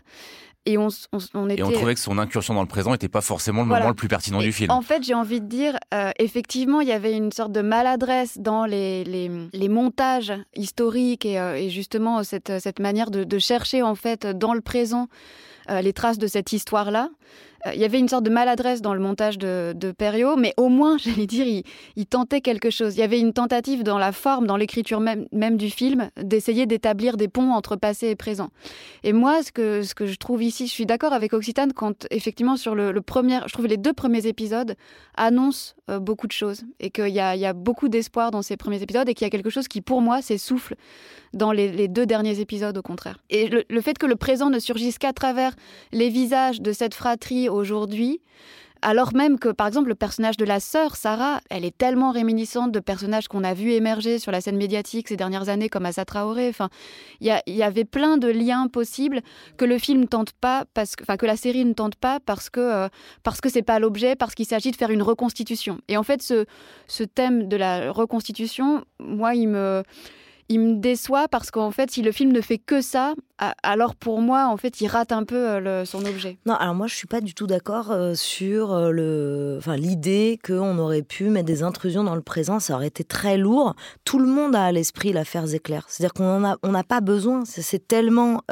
Et on, on, était... et on trouvait que son incursion dans le présent n'était pas forcément le moment le plus pertinent du film. En fait, j'ai envie de dire, euh, effectivement, il y avait une sorte de maladresse dans les, les, les montages historiques et, euh, et, justement cette, cette manière de, de, chercher en fait dans le présent les traces de cette histoire-là. Euh, il y avait une sorte de maladresse dans le montage de, de mais au moins, j'allais dire, il, tentait quelque chose. Il y avait une tentative dans la forme, dans l'écriture même, du film, d'essayer d'établir des ponts entre passé et présent. Et moi, ce que, je trouve ici, je suis d'accord avec Occitane quand, effectivement, sur le, premier, je trouve les deux premiers épisodes annoncent euh, beaucoup de choses et qu'il y y a beaucoup d'espoir dans ces premiers épisodes et qu'il y a quelque chose qui, pour moi, s'essouffle dans les, deux derniers épisodes, au contraire. Et le, fait que le présent ne surgisse qu'à travers les visages de cette fratrie aujourd'hui, alors même que, par exemple, le personnage de la sœur, Sarah, elle est tellement réminiscente de personnages qu'on a vus émerger sur la scène médiatique ces dernières années, comme Assa Traoré. Enfin, il y, avait plein de liens possibles que le film tente pas, parce que, enfin, que la série ne tente pas parce que euh, parce que c'est pas l'objet, parce qu'il s'agit de faire une reconstitution. Et en fait, ce, ce thème de la reconstitution, moi, il me il me déçoit parce qu'en fait, si le film ne fait que ça, alors pour moi, en fait, il rate un peu euh, son objet. Non, alors moi, je suis pas du tout d'accord euh, sur euh, le, enfin, l'idée qu'on aurait pu mettre des intrusions dans le présent. Ça aurait été très lourd. Tout le monde a à l'esprit l'affaire Zéclair. C'est-à-dire qu'on n'a pas besoin. C'est tellement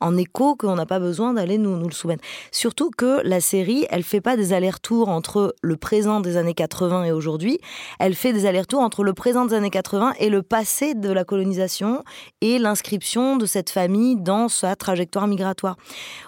en écho qu'on n'a pas besoin d'aller nous, nous le soumettre. Surtout que la série, elle fait pas des allers-retours entre le présent des années 80 et aujourd'hui. Elle fait des allers-retours entre le présent des années 80 et le passé de la colonisation et l'inscription de cette famille dans sa trajectoire migratoire.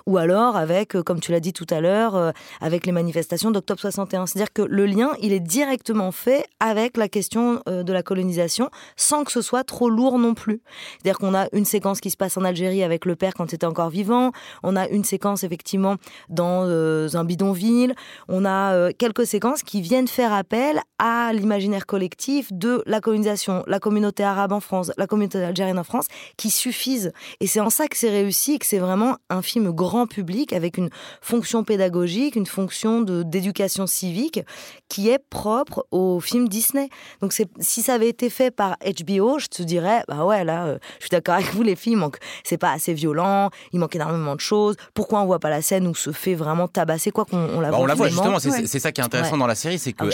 Ou alors avec, euh, comme tu l'as dit tout à l'heure, euh, avec les manifestations d'octobre 61. C'est-à-dire que le lien, il est directement fait avec la question euh, de la colonisation sans que ce soit trop lourd non plus. C'est-à-dire qu'on a une séquence qui se passe en Algérie avec le père quand il était encore vivant. On a une séquence effectivement dans un bidonville. On a quelques séquences qui viennent faire appel à l'imaginaire collectif de la colonisation, la communauté arabe en France, la communauté algérienne en France, qui suffisent. Et c'est en ça que c'est réussi et que c'est vraiment un film grand public avec une fonction pédagogique, une fonction d'éducation civique qui est propre au film Disney. Donc si ça avait été fait par HBO, je te dirais, bah ouais, là, euh, je suis d'accord avec vous, les films, c'est pas assez violent, il manque énormément de choses. Pourquoi on voit pas la scène où se fait vraiment tabasser, quoi qu'on la bah, voit On la voit justement, c'est ça qui est intéressant dans la série, c'est que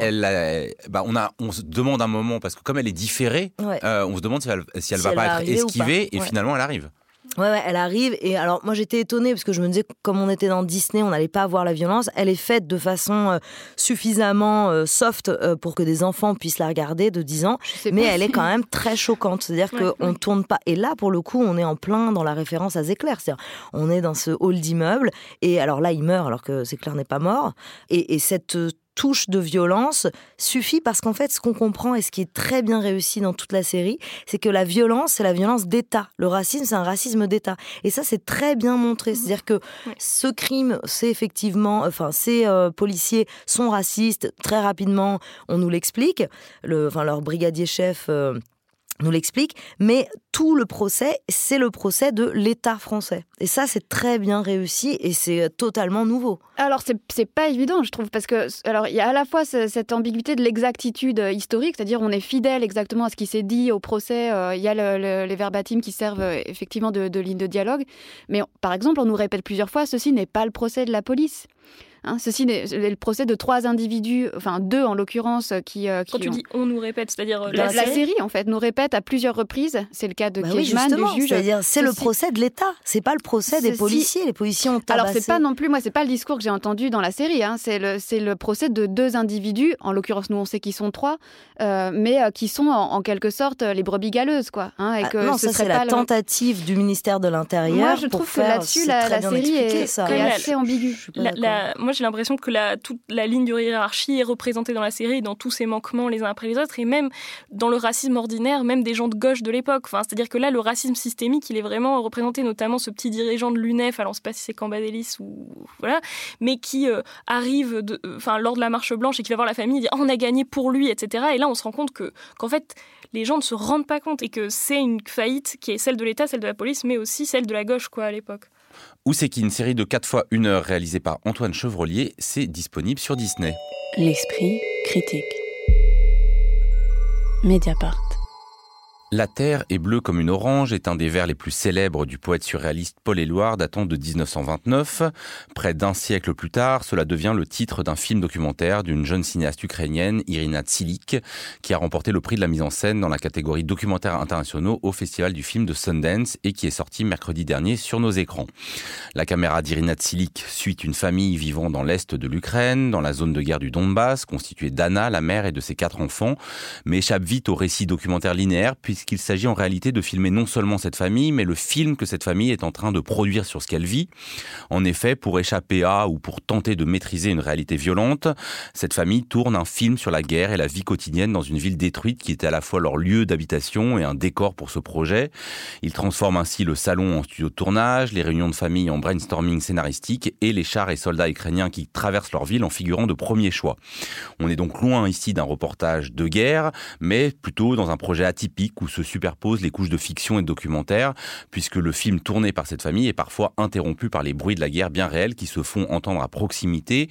elle, bah, on, a, on se demande un moment, parce que comme elle est différée, euh, on se demande si elle, si elle va pas être esquivée, et finalement elle arrive. Ouais, ouais, elle arrive. Et alors, moi, j'étais étonnée parce que je me disais, comme on était dans Disney, on n'allait pas voir la violence. Elle est faite de façon euh, suffisamment euh, soft pour que des enfants puissent la regarder de 10 ans. Mais elle est quand même très choquante. C'est-à-dire qu'on ne tourne pas. Et là, pour le coup, on est en plein dans la référence à Zéclair. C'est-à-dire, on est dans ce hall d'immeuble. Et alors là, il meurt alors que Zéclair n'est pas mort. Et, et cette touche de violence suffit parce qu'en fait, ce qu'on comprend et ce qui est très bien réussi dans toute la série, c'est que la violence, c'est la violence d'État. Le racisme, c'est un racisme d'État. Et ça, c'est très bien montré. Mhm. C'est-à-dire que ce crime, c'est effectivement, enfin, ces euh, policiers sont racistes. Très rapidement, on nous l'explique. Le, enfin, leur brigadier chef. Euh, nous l'explique, mais tout le procès, c'est le procès de l'État français. Et ça, c'est très bien réussi et c'est totalement nouveau. Alors, c'est pas évident, je trouve, parce que alors il y a à la fois cette ambiguïté de l'exactitude historique, c'est-à-dire on est fidèle exactement à ce qui s'est dit au procès. Euh, il y a les verbatims qui servent euh, effectivement de ligne de dialogue, mais par exemple, on nous répète plusieurs fois ceci n'est pas le procès de la police. Hein, ceci est le procès de trois individus, enfin deux en l'occurrence, qui, euh, Quand tu dis on nous répète, c'est-à-dire euh, la, série en fait nous répète à plusieurs reprises. C'est le cas de bah du juge. C'est-à-dire c'est le procès de l'État, c'est pas le procès des policiers. Les policiers ont tabassé. Alors c'est pas non plus moi c'est pas le discours que j'ai entendu dans la série. Hein. c'est le c'est le procès de deux individus. En l'occurrence nous on sait qu'ils sont trois, euh, mais qui sont en, quelque sorte les brebis galeuses quoi. Hein, et ah, non ça c'est la tentative du ministère de l'Intérieur. Moi je trouve que là-dessus la, série est, assez ambiguë. Moi j'ai l'impression que toute la ligne de hiérarchie est représentée dans la série, dans tous ses manquements les uns après les autres, et même dans le racisme ordinaire, même des gens de gauche de l'époque. Enfin, C'est-à-dire que là, le racisme systémique, il est vraiment représenté, notamment ce petit dirigeant de l'UNEF, alors je ne sais pas si c'est Cambadélis ou. Voilà, mais qui euh, arrive de, enfin, lors de la marche blanche et qui va voir la famille et dit oh, on a gagné pour lui, etc. Et là, on se rend compte que qu'en fait, les gens ne se rendent pas compte et que c'est une faillite qui est celle de l'État, celle de la police, mais aussi celle de la gauche, quoi, à l'époque. Ou c'est qu'une série de 4 fois 1 heure réalisée par Antoine Chevrolier, c'est disponible sur Disney. L'esprit critique. Mediapart. La Terre est bleue comme une orange est un des vers les plus célèbres du poète surréaliste Paul Éluard datant de 1929. Près d'un siècle plus tard, cela devient le titre d'un film documentaire d'une jeune cinéaste ukrainienne, Irina Tsilik, qui a remporté le prix de la mise en scène dans la catégorie documentaire internationaux au Festival du film de Sundance et qui est sorti mercredi dernier sur nos écrans. La caméra d'Irina Tsilik suit une famille vivant dans l'est de l'Ukraine, dans la zone de guerre du Donbass, constituée d'Anna, la mère et de ses quatre enfants, mais échappe vite au récit documentaire linéaire puisqu'il s'agit en réalité de filmer non seulement cette famille, mais le film que cette famille est en train de produire sur ce qu'elle vit. En effet, pour échapper à ou pour tenter de maîtriser une réalité violente, cette famille tourne un film sur la guerre et la vie quotidienne dans une ville détruite qui était à la fois leur lieu d'habitation et un décor pour ce projet. Ils transforment ainsi le salon en studio de tournage, les réunions de famille en brainstorming scénaristique et les chars et soldats ukrainiens qui traversent leur ville en figurant de premier choix. On est donc loin ici d'un reportage de guerre, mais plutôt dans un projet atypique où se superposent les couches de fiction et de documentaire, puisque le film tourné par cette famille est parfois interrompu par les bruits de la guerre bien réels qui se font entendre à proximité.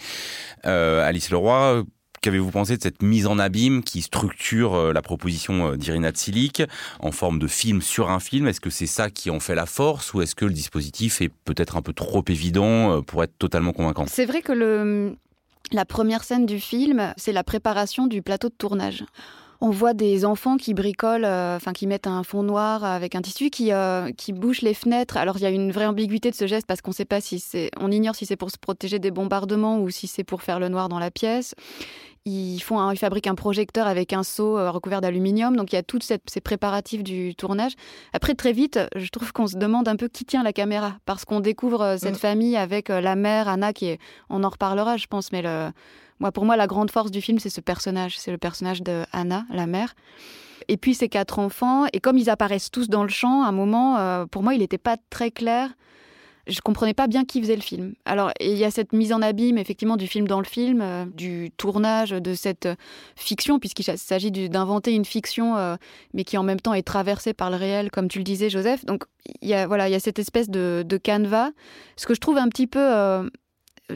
Euh, Alice Leroy, Qu'avez-vous pensé de cette mise en abîme qui structure euh, la proposition euh, d'Irina Tsilik en forme de film sur un film? Est-ce que c'est ça qui en fait la force ou est-ce que le dispositif est peut-être un peu trop évident pour être totalement convaincant? C'est vrai que la première scène du film, c'est la préparation du plateau de tournage on voit des enfants qui bricolent, euh, enfin qui mettent un fond noir avec un tissu, qui, euh, qui bouchent les fenêtres. Alors il y a une vraie ambiguïté de ce geste parce qu'on sait pas si c'est, on ignore si c'est pour se protéger des bombardements ou si c'est pour faire le noir dans la pièce. Ils, font ils fabriquent un projecteur avec un seau euh, recouvert d'aluminium. Donc il y a tous ces préparatifs du tournage. Après, très vite, je trouve qu'on se demande un peu qui tient la caméra. Parce qu'on découvre cette mm. famille avec la mère, Anna, qui est. On en reparlera, je pense, mais le, moi, pour moi, la grande force du film, c'est ce personnage. C'est le personnage de Anna, la mère. Et puis ses quatre enfants. Et comme ils apparaissent tous dans le champ, à un moment, euh, pour moi, il n'était pas très clair. Je comprenais pas bien qui faisait le film. Alors, il y a cette mise en abîme, effectivement, du film dans le film, euh, du tournage de cette fiction, puisqu'il s'agit d'inventer une fiction, euh, mais qui en même temps est traversée par le réel, comme tu le disais, Joseph. Donc, il y a, voilà, il y a cette espèce de, de canevas. Ce que je trouve un petit peu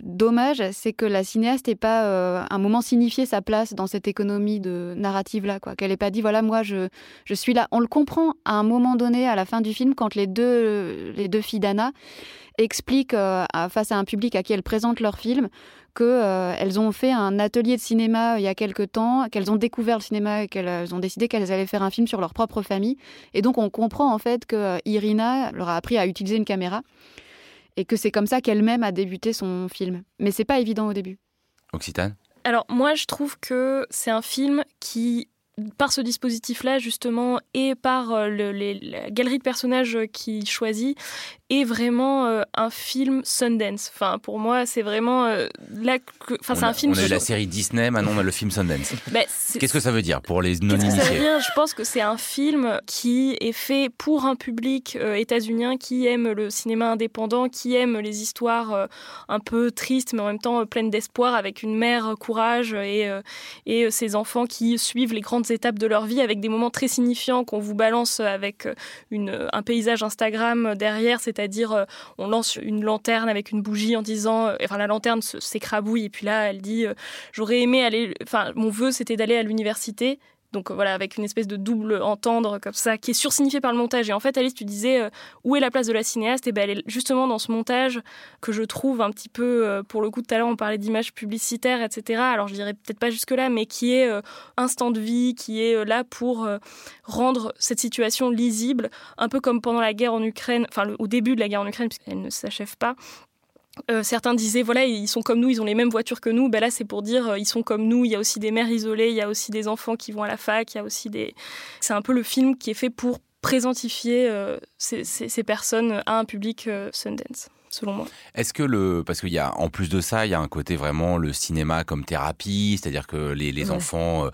dommage, c'est que la cinéaste n'ait pas euh, un moment signifié sa place dans cette économie de narrative là, quoi. Qu'elle n'ait pas dit voilà moi je, je suis là. On le comprend à un moment donné à la fin du film quand les deux les deux filles d'Anna expliquent euh, face à un public à qui elles présentent leur film qu'elles euh, ont fait un atelier de cinéma il y a quelque temps, qu'elles ont découvert le cinéma et qu'elles ont décidé qu'elles allaient faire un film sur leur propre famille. Et donc on comprend en fait que Irina leur a appris à utiliser une caméra et que c'est comme ça qu'elle-même a débuté son film. Mais c'est pas évident au début. Occitane? Alors moi je trouve que c'est un film qui par ce dispositif-là, justement, et par euh, le, les, la galerie de personnages qu'il choisit, est vraiment euh, un film Sundance. Enfin, pour moi, c'est vraiment euh, là que. Enfin, c'est un film. On a eu la série Disney, maintenant on a le film Sundance. Bah, Qu'est-ce que ça veut dire pour les non-initiés Je pense que c'est un film qui est fait pour un public euh, états-unien qui aime le cinéma indépendant, qui aime les histoires un peu tristes, mais en même temps pleines d'espoir, avec une mère courage et, et ses enfants qui suivent les grandes étapes de leur vie avec des moments très signifiants qu'on vous balance avec une, un paysage Instagram derrière. C'est c'est-à-dire euh, on lance une lanterne avec une bougie en disant, euh, enfin la lanterne s'écrabouille et puis là elle dit, euh, j'aurais aimé aller, enfin mon vœu c'était d'aller à l'université donc voilà, avec une espèce de double entendre comme ça, qui est sursignifié par le montage. Et en fait, Alice, tu disais euh, où est la place de la cinéaste? Et ben, elle est justement dans ce montage que je trouve un petit peu, euh, pour le coup, tout à l'heure, on parlait d'images publicitaires, etc. Alors je dirais peut-être pas jusque-là, mais qui est euh, instant de vie, qui est là pour rendre cette situation lisible, un peu comme pendant la guerre en Ukraine, enfin au début de la guerre en Ukraine, puisqu'elle ne s'achève pas. Euh, certains disaient voilà ils sont comme nous, ils ont les mêmes voitures que nous. Ben là c'est pour dire euh, ils sont comme nous. Il y a aussi des mères isolées, il y a aussi des enfants qui vont à la fac, il y a aussi des. C'est un peu le film qui est fait pour présentifier euh, ces, ces, personnes à un public Sundance selon moi. Est-ce que le, parce qu'il y a, en plus de ça, il y a un côté vraiment le cinéma comme thérapie, c'est-à-dire que les, les enfants euh,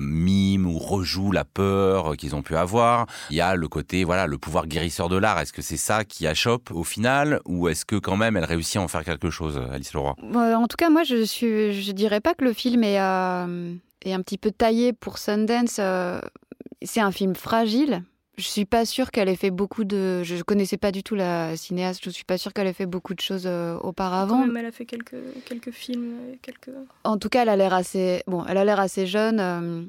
miment ou rejouent la peur qu'ils ont pu avoir. Il y a le côté, voilà, le pouvoir guérisseur de l'art. Est-ce que c'est ça qui achoppe au final, ou est-ce que quand même elle réussit à en faire quelque chose, Alice Leroy? En tout cas, moi, je suis, je dirais pas que le film est, euh, est un petit peu taillé pour Sundance. Euh, c'est un film fragile je suis pas sûre qu'elle ait fait beaucoup de. Je connaissais pas du tout la cinéaste. Je suis pas sûre qu'elle ait fait beaucoup de choses euh, auparavant. Même, elle a fait quelques quelques films, quelques. En tout cas, elle a l'air assez. Bon, elle a l'air assez jeune. Euh,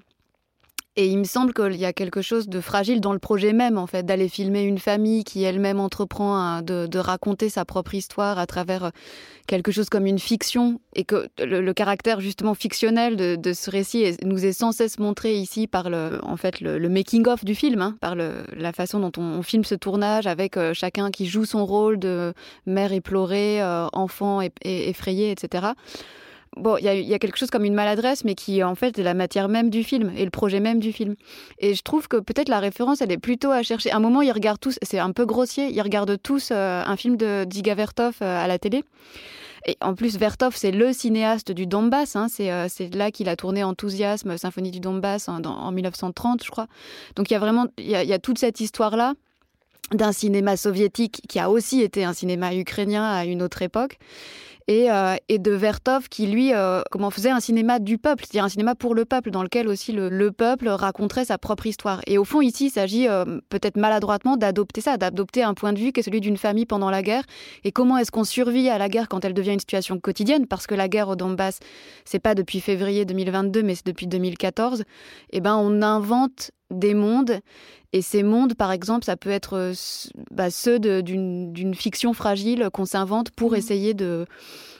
Et il me semble qu'il y a quelque chose de fragile dans le projet même, en fait, d'aller filmer une famille qui elle-même entreprend de, raconter sa propre histoire à travers euh, quelque chose comme une fiction, et que le, caractère justement fictionnel de, ce récit nous est sans cesse montré ici par le, en fait, le, making-of du film, hein, par la façon dont on, filme ce tournage, avec euh, chacun qui joue son rôle de mère éplorée, euh, enfant effrayé, etc bon, il y, a quelque chose comme une maladresse, mais qui en fait est la matière même du film et le projet même du film. Et je trouve que peut-être la référence, elle est plutôt à chercher. À un moment, ils regardent tous, c'est un peu grossier, ils regardent tous euh, un film de Diga Vertov euh, à la télé. Et en plus, Vertov, c'est le cinéaste du Donbass. Hein, euh, c'est là qu'il a tourné Enthousiasme, Symphonie du Donbass en, en 1930, je crois. Donc il y a vraiment y a toute cette histoire-là d'un cinéma soviétique qui a aussi été un cinéma ukrainien à une autre époque. Euh, et, de Vertov qui, lui, euh, comment faisait un cinéma du peuple, c'est-à-dire un cinéma pour le peuple, dans lequel aussi le, peuple raconterait sa propre histoire. Et au fond, ici, il s'agit euh, peut-être maladroitement d'adopter ça, d'adopter un point de vue qui est celui d'une famille pendant la guerre. Et comment est-ce qu'on survit à la guerre quand elle devient une situation quotidienne? Parce que la guerre au Donbass, c'est pas depuis février 2022, mais c'est depuis 2014. Eh ben, on invente des mondes. Et ces mondes, par exemple, ça peut être euh, bah, ceux d'une fiction fragile qu'on s'invente pour mmh. essayer de,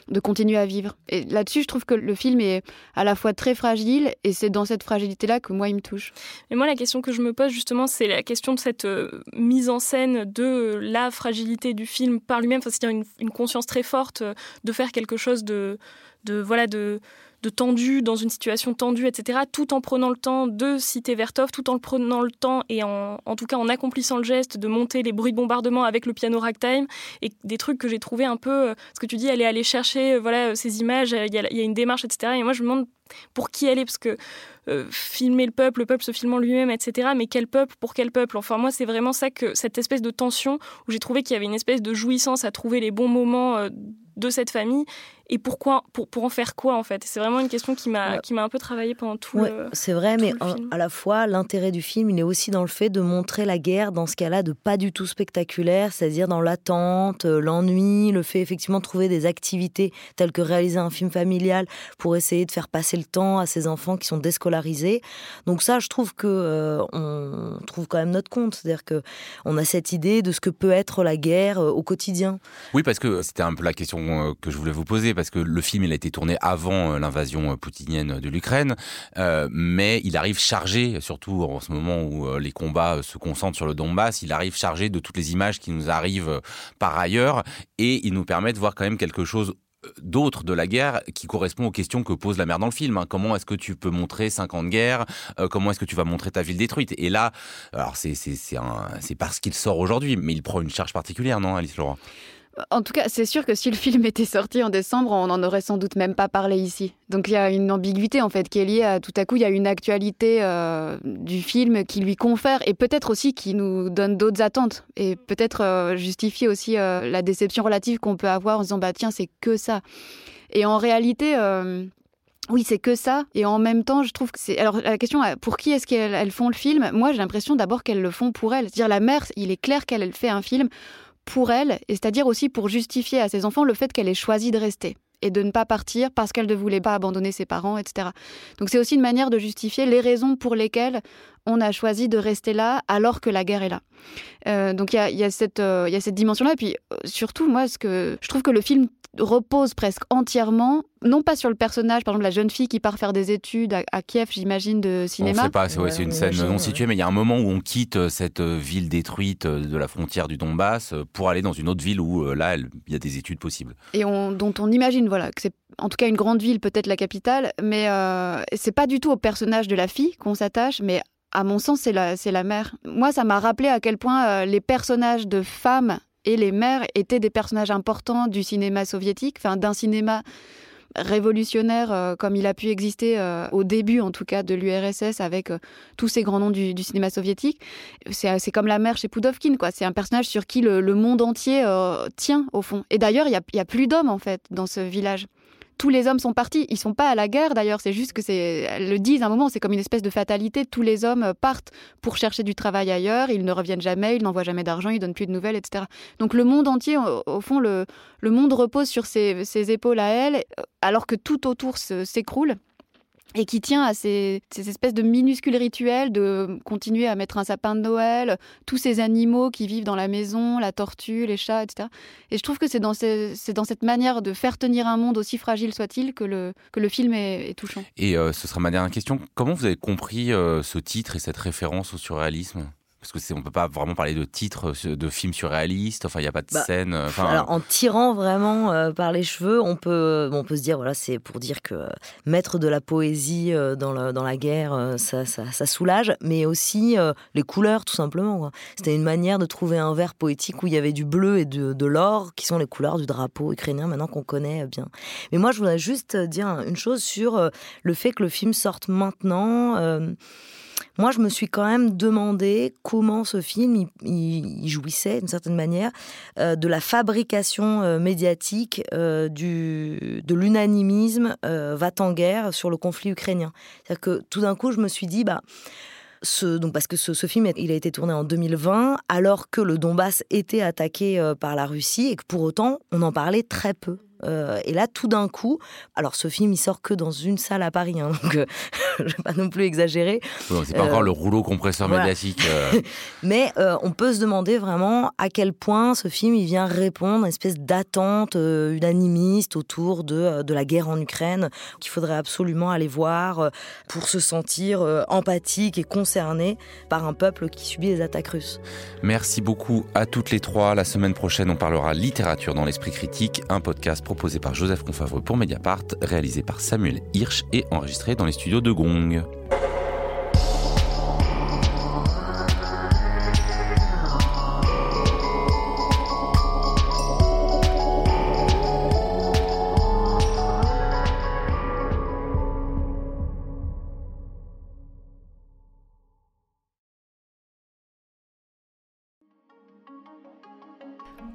de continuer à vivre. Et là-dessus, je trouve que le film est à la fois très fragile et c'est dans cette fragilité-là que moi, il me touche. Mais moi, la question que je me pose justement, c'est la question de cette euh, mise en scène de la fragilité du film par lui-même, c'est-à-dire une, une, conscience très forte euh, de faire quelque chose de, de voilà, de de tendu, dans une situation tendue, etc., tout en prenant le temps de citer Vertov, tout en prenant le temps et en, en tout cas en accomplissant le geste de monter les bruits de bombardement avec le piano ragtime et des trucs que j'ai trouvé un peu, euh, ce que tu dis, elle est allée chercher euh, voilà, ces images, il y, a, une démarche, etc. Et moi, je me demande pour qui elle est, parce que euh, filmer le peuple, le peuple se filmant lui-même, etc. Mais quel peuple, pour quel peuple? Enfin, moi, c'est vraiment ça que cette espèce de tension où j'ai trouvé qu'il y avait une espèce de jouissance à trouver les bons moments de cette famille et pourquoi pour, pour en faire quoi en fait? C'est vraiment une question qui m'a qui m'a un peu travaillé pendant tout c'est vrai mais à la fois l'intérêt du film il est aussi dans le fait de montrer la guerre dans ce cas-là de pas du tout spectaculaire c'est-à-dire dans l'attente euh, l'ennui le fait effectivement de trouver des activités telles que réaliser un film familial pour essayer de faire passer le temps à ces enfants qui sont déscolarisés. Donc ça je trouve que euh, on trouve quand même notre compte c'est-à-dire que on a cette idée de ce que peut être la guerre euh, au quotidien. Oui parce que c'était un peu la question que je voulais vous poser parce que le film il a été tourné avant euh, l'invasion euh, poutinienne de l'Ukraine, euh, mais il arrive chargé, surtout en ce moment où les combats se concentrent sur le Donbass, il arrive chargé de toutes les images qui nous arrivent par ailleurs, et il nous permet de voir quand même quelque chose d'autre de la guerre qui correspond aux questions que pose la mère dans le film. Hein. Comment est-ce que tu peux montrer cinq ans de guerre Comment est-ce que tu vas montrer ta ville détruite? Et là, c'est parce qu'il sort aujourd'hui, mais il prend une charge particulière, non, Alice Leroy en tout cas, c'est sûr que si le film était sorti en décembre, on n'en aurait sans doute même pas parlé ici. Donc il y a une ambiguïté en fait qui est liée à tout à coup il y a une actualité euh, du film qui lui confère et peut-être aussi qui nous donne d'autres attentes et peut-être euh, justifie aussi euh, la déception relative qu'on peut avoir en disant bah tiens c'est que ça. Et en réalité. Oui, c'est que ça. Et en même temps, je trouve que c'est. Alors, la question, pour qui est-ce qu'elles font le film? Moi, j'ai l'impression d'abord qu'elles le font pour elles. C'est-à-dire, la mère, il est clair qu'elle fait un film pour elle, et c'est-à-dire aussi pour justifier à ses enfants le fait qu'elle ait choisi de rester et de ne pas partir parce qu'elle ne voulait pas abandonner ses parents, etc. Donc c'est aussi une manière de justifier les raisons pour lesquelles on a choisi de rester là alors que la guerre est là. Euh, donc il y a, euh, y a cette dimension-là. Et puis euh, surtout, moi, ce que je trouve que le film repose presque entièrement, non pas sur le personnage, par exemple la jeune fille qui part faire des études à, Kiev, j'imagine, de cinéma. On sait pas, c'est une scène non située, mais il y a un moment où on quitte cette ville détruite de la frontière du Donbass pour aller dans une autre ville où là, il y a des études possibles. Et dont on imagine, voilà, que c'est en tout cas une grande ville, peut-être la capitale, mais euh, c'est pas du tout au personnage de la fille qu'on s'attache, mais à mon sens, c'est la, c'est la mère. Moi, ça m'a rappelé à quel point euh, les personnages de femmes les mères étaient des personnages importants du cinéma soviétique, enfin d'un cinéma révolutionnaire euh, comme il a pu exister euh, au début en tout cas de l'URSS avec tous ces grands noms du, cinéma soviétique. C'est, comme la mère chez Pudovkin, quoi. C'est un personnage sur qui le, monde entier tient au fond. Et d'ailleurs, il n'y a, a, plus d'hommes en fait dans ce village tous les hommes sont partis. Ils sont pas à la guerre d'ailleurs, c'est juste que c'est, elles le disent à un moment, c'est comme une espèce de fatalité. Tous les hommes partent pour chercher du travail ailleurs, ils ne reviennent jamais, ils n'envoient jamais d'argent, ils donnent plus de nouvelles, etc. Donc le monde entier, au, fond, le, le monde repose sur ses, épaules à elle, alors que tout autour s'écroule. Et qui tient à ces, espèces de minuscules rituels de continuer à mettre un sapin de Noël, tous ces animaux qui vivent dans la maison, la tortue, les chats, etc. Et je trouve que c'est dans, cette manière de faire tenir un monde aussi fragile soit-il que le, que le film est, touchant. Et euh, ce sera ma dernière question. Comment vous avez compris euh, ce titre et cette référence au surréalisme? Parce que c'est, on peut pas vraiment parler de titres de films surréalistes. Enfin, il n'y a pas de bah, scène. Euh, alors, en tirant vraiment euh, par les cheveux, on peut, on peut se dire voilà, c'est pour dire que mettre de la poésie euh, dans, la, dans la guerre, ça, ça, soulage, mais aussi les couleurs, tout simplement. C'était une manière de trouver un verre poétique où il y avait du bleu et de, de l'or, qui sont les couleurs du drapeau ukrainien maintenant qu'on connaît bien. Mais moi, je voudrais juste dire une chose sur le fait que le film sorte maintenant moi, je me suis quand même demandé comment ce film, il, jouissait d'une certaine manière euh, de la fabrication euh, médiatique euh, de l'unanimisme va en guerre sur le conflit ukrainien. C'est-à-dire que tout d'un coup, je me suis dit, bah, ce, donc parce que ce, ce, film il a été tourné en 2020 alors que le Donbass était attaqué par la Russie et que pour autant on en parlait très peu. Euh, et là, tout d'un coup, alors ce film, il sort que dans une salle à Paris, hein, donc euh, je vais pas non plus exagérer. c'est pas encore le rouleau compresseur médiatique. Euh. Mais on peut se demander vraiment à quel point ce film, il vient répondre à une espèce d'attente unanimiste autour de, de la guerre en Ukraine, qu'il faudrait absolument aller voir pour se sentir empathique et concerné par un peuple qui subit les attaques russes. Merci beaucoup à toutes les trois. La semaine prochaine, on parlera littérature dans l'esprit critique, un podcast proposé par Joseph Confavreux pour Mediapart, réalisé par Samuel Hirsch et enregistré dans les studios de Gong.